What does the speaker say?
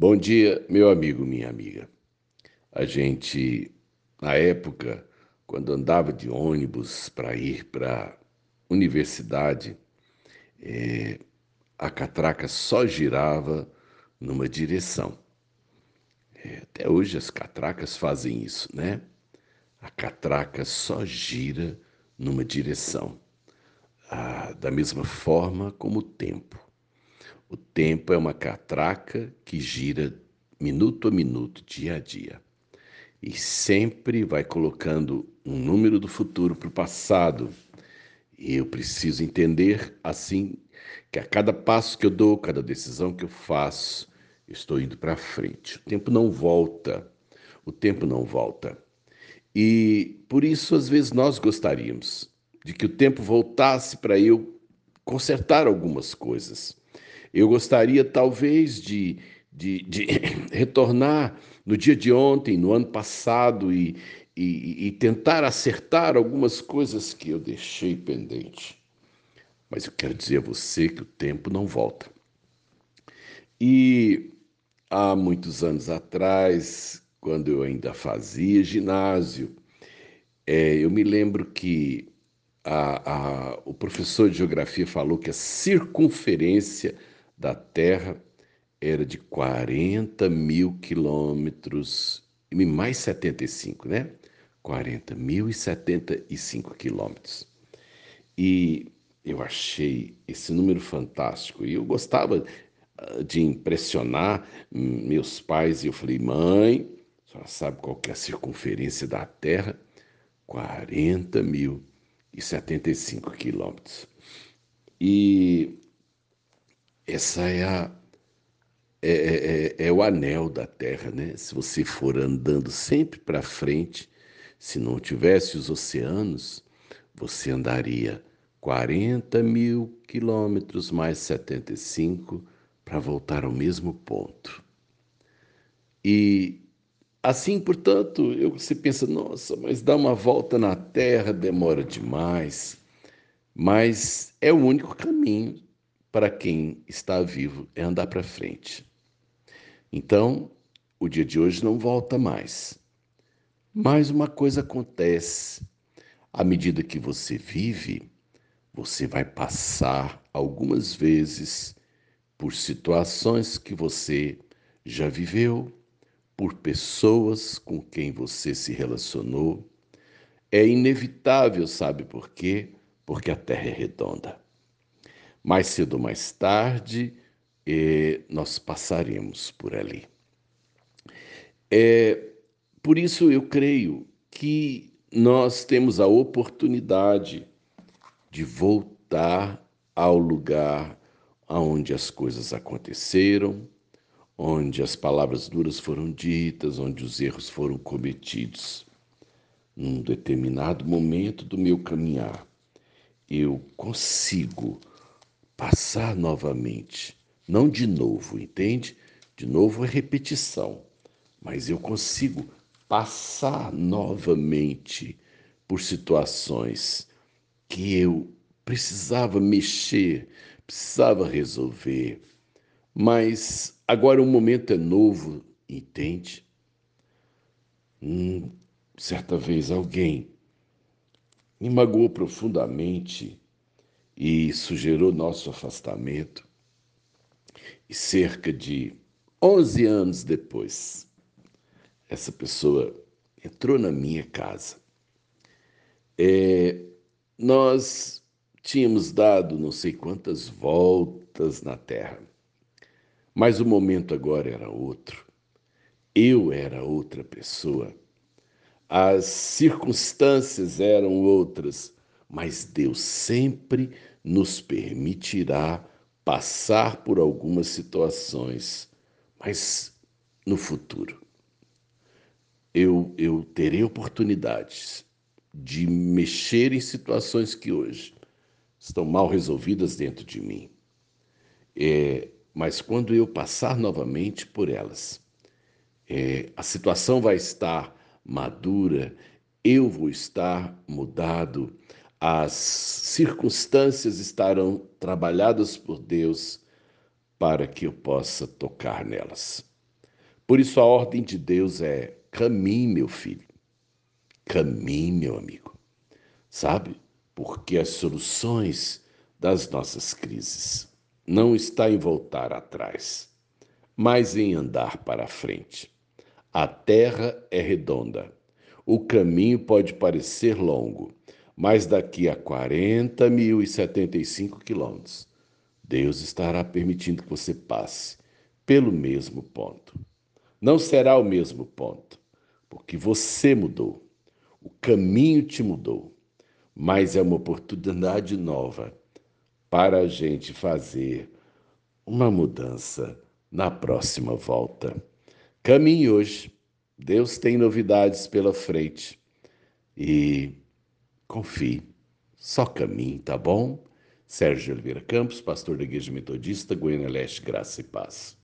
Bom dia, meu amigo, minha amiga. A gente, na época, quando andava de ônibus para ir para a universidade, é, a catraca só girava numa direção. É, até hoje as catracas fazem isso, né? A catraca só gira numa direção, ah, da mesma forma como o tempo. O tempo é uma catraca que gira minuto a minuto, dia a dia. E sempre vai colocando um número do futuro para o passado. E eu preciso entender assim que a cada passo que eu dou, cada decisão que eu faço, estou indo para frente. O tempo não volta. O tempo não volta. E por isso, às vezes, nós gostaríamos de que o tempo voltasse para eu consertar algumas coisas. Eu gostaria, talvez, de, de, de retornar no dia de ontem, no ano passado, e, e, e tentar acertar algumas coisas que eu deixei pendente. Mas eu quero dizer a você que o tempo não volta. E há muitos anos atrás, quando eu ainda fazia ginásio, é, eu me lembro que a, a, o professor de geografia falou que a circunferência da Terra era de 40 mil quilômetros mais 75, né? 40 mil e 75 quilômetros. E eu achei esse número fantástico e eu gostava ah, de impressionar meus pais e eu falei, mãe, senhora sabe qual é a circunferência da Terra? 40 mil e 75 quilômetros. E essa é a é, é, é, é, o anel da Terra, né? Se você for andando sempre para frente, se não tivesse os oceanos, você andaria 40 mil quilômetros mais 75 para voltar ao mesmo ponto. E assim, portanto, eu, você pensa, nossa, mas dar uma volta na Terra demora demais. Mas é o único caminho para quem está vivo é andar para frente. Então, o dia de hoje não volta mais. Mas uma coisa acontece: à medida que você vive, você vai passar algumas vezes por situações que você já viveu, por pessoas com quem você se relacionou. É inevitável, sabe por quê? Porque a Terra é redonda. Mais cedo ou mais tarde, eh, nós passaremos por ali. É, por isso eu creio que nós temos a oportunidade de voltar ao lugar onde as coisas aconteceram, onde as palavras duras foram ditas, onde os erros foram cometidos. Num determinado momento do meu caminhar, eu consigo passar novamente. Não de novo, entende? De novo é repetição, mas eu consigo passar novamente por situações que eu precisava mexer, precisava resolver. Mas agora o momento é novo, entende? Hum, certa vez alguém me magoou profundamente e isso gerou nosso afastamento. E cerca de 11 anos depois, essa pessoa entrou na minha casa. É, nós tínhamos dado não sei quantas voltas na terra, mas o momento agora era outro. Eu era outra pessoa. As circunstâncias eram outras, mas Deus sempre nos permitirá passar por algumas situações, mas no futuro. Eu, eu terei oportunidades de mexer em situações que hoje estão mal resolvidas dentro de mim. É, mas quando eu passar novamente por elas, é, a situação vai estar madura, eu vou estar mudado, as circunstâncias estarão trabalhadas por Deus para que eu possa tocar nelas. Por isso a ordem de Deus é: caminhe, meu filho. Caminhe, meu amigo. Sabe? Porque as soluções das nossas crises não está em voltar atrás, mas em andar para frente. A terra é redonda. O caminho pode parecer longo, mas daqui a 40.075 quilômetros, Deus estará permitindo que você passe pelo mesmo ponto. Não será o mesmo ponto, porque você mudou, o caminho te mudou, mas é uma oportunidade nova para a gente fazer uma mudança na próxima volta. Caminhe hoje. Deus tem novidades pela frente. E confie. Só caminhe, tá bom? Sérgio Oliveira Campos, pastor da Igreja Metodista, Goiânia Leste, Graça e Paz.